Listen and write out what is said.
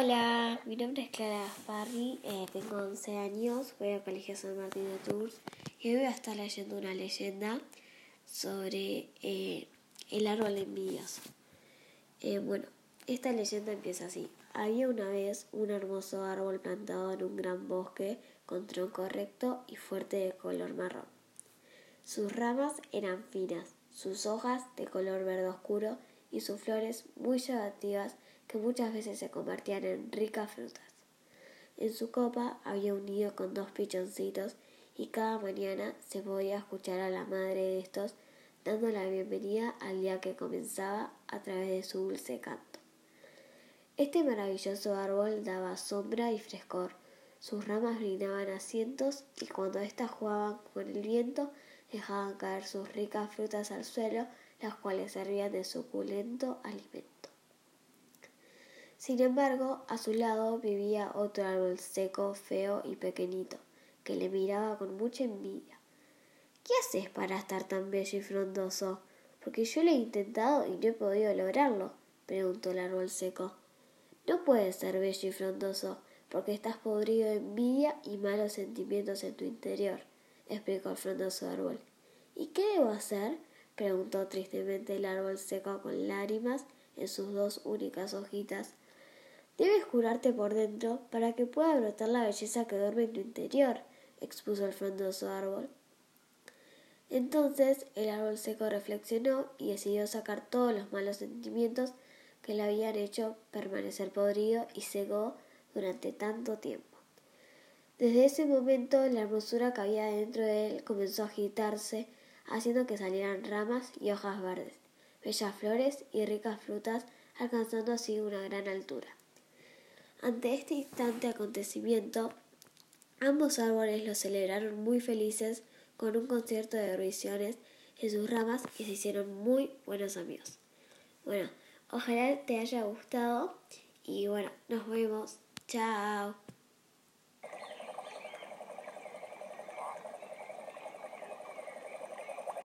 Hola, mi nombre es Clara Farri, eh, tengo 11 años, voy al Colegio San Martín de Tours y hoy voy a estar leyendo una leyenda sobre eh, el árbol envidioso. Eh, bueno, esta leyenda empieza así. Había una vez un hermoso árbol plantado en un gran bosque con tronco recto y fuerte de color marrón. Sus ramas eran finas, sus hojas de color verde oscuro y sus flores muy llamativas que muchas veces se convertían en ricas frutas. En su copa había un nido con dos pichoncitos y cada mañana se podía escuchar a la madre de estos dando la bienvenida al día que comenzaba a través de su dulce canto. Este maravilloso árbol daba sombra y frescor, sus ramas brindaban asientos y cuando éstas jugaban con el viento dejaban caer sus ricas frutas al suelo, las cuales servían de suculento alimento. Sin embargo, a su lado vivía otro árbol seco, feo y pequeñito, que le miraba con mucha envidia. ¿Qué haces para estar tan bello y frondoso? Porque yo lo he intentado y no he podido lograrlo, preguntó el árbol seco. No puedes ser bello y frondoso, porque estás podrido de envidia y malos sentimientos en tu interior, explicó el frondoso árbol. ¿Y qué debo hacer? preguntó tristemente el árbol seco con lágrimas en sus dos únicas hojitas. Debes curarte por dentro para que pueda brotar la belleza que duerme en tu interior, expuso el frondoso árbol. Entonces el árbol seco reflexionó y decidió sacar todos los malos sentimientos que le habían hecho permanecer podrido y seco durante tanto tiempo. Desde ese momento la hermosura que había dentro de él comenzó a agitarse, haciendo que salieran ramas y hojas verdes, bellas flores y ricas frutas, alcanzando así una gran altura. Ante este instante acontecimiento, ambos árboles lo celebraron muy felices con un concierto de revisiones en sus ramas y se hicieron muy buenos amigos. Bueno, ojalá te haya gustado y bueno, nos vemos. Chao.